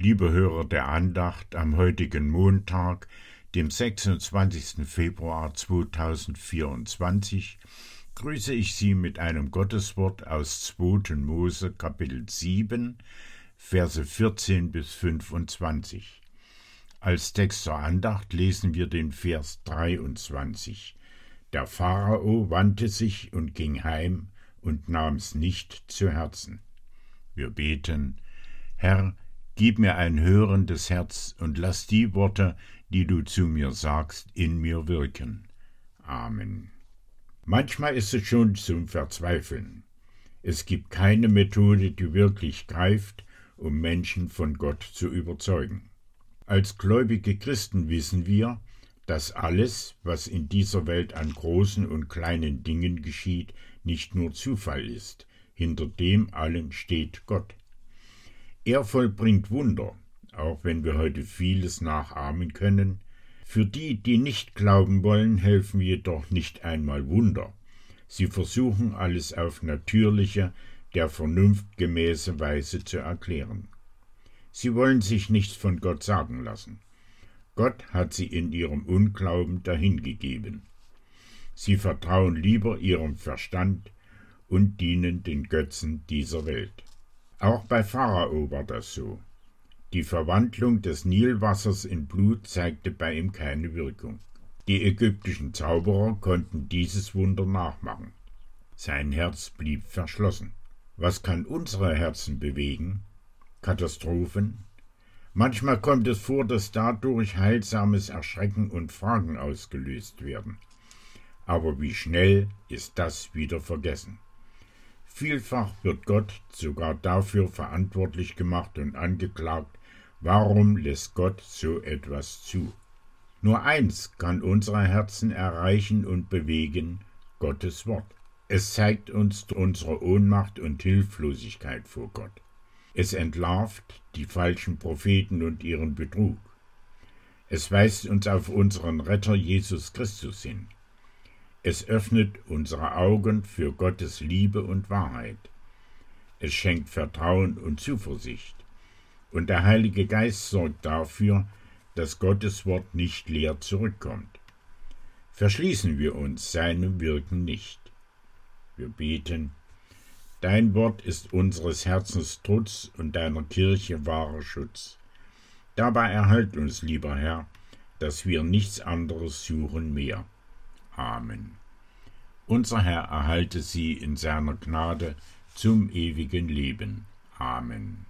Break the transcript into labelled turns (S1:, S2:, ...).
S1: Liebe Hörer der Andacht am heutigen Montag, dem 26. Februar 2024, grüße ich Sie mit einem Gotteswort aus 2. Mose Kapitel 7, Verse 14 bis 25. Als Text zur Andacht lesen wir den Vers 23. Der Pharao wandte sich und ging heim und nahm's nicht zu Herzen. Wir beten, Herr, gib mir ein hörendes Herz und lass die Worte, die du zu mir sagst, in mir wirken. Amen. Manchmal ist es schon zum Verzweifeln. Es gibt keine Methode, die wirklich greift, um Menschen von Gott zu überzeugen. Als gläubige Christen wissen wir, dass alles, was in dieser Welt an großen und kleinen Dingen geschieht, nicht nur Zufall ist, hinter dem allen steht Gott. Er vollbringt Wunder, auch wenn wir heute vieles nachahmen können. Für die, die nicht glauben wollen, helfen jedoch nicht einmal Wunder. Sie versuchen alles auf natürliche, der Vernunft gemäße Weise zu erklären. Sie wollen sich nichts von Gott sagen lassen. Gott hat sie in ihrem Unglauben dahingegeben. Sie vertrauen lieber ihrem Verstand und dienen den Götzen dieser Welt. Auch bei Pharao war das so. Die Verwandlung des Nilwassers in Blut zeigte bei ihm keine Wirkung. Die ägyptischen Zauberer konnten dieses Wunder nachmachen. Sein Herz blieb verschlossen. Was kann unsere Herzen bewegen? Katastrophen? Manchmal kommt es vor, dass dadurch heilsames Erschrecken und Fragen ausgelöst werden. Aber wie schnell ist das wieder vergessen? Vielfach wird Gott sogar dafür verantwortlich gemacht und angeklagt, warum lässt Gott so etwas zu? Nur eins kann unsere Herzen erreichen und bewegen, Gottes Wort. Es zeigt uns unsere Ohnmacht und Hilflosigkeit vor Gott. Es entlarvt die falschen Propheten und ihren Betrug. Es weist uns auf unseren Retter Jesus Christus hin. Es öffnet unsere Augen für Gottes Liebe und Wahrheit. Es schenkt Vertrauen und Zuversicht. Und der Heilige Geist sorgt dafür, dass Gottes Wort nicht leer zurückkommt. Verschließen wir uns seinem Wirken nicht. Wir beten, Dein Wort ist unseres Herzens Trutz und deiner Kirche wahrer Schutz. Dabei erhalt uns, lieber Herr, dass wir nichts anderes suchen mehr. Amen. Unser Herr erhalte sie in seiner Gnade zum ewigen Leben. Amen.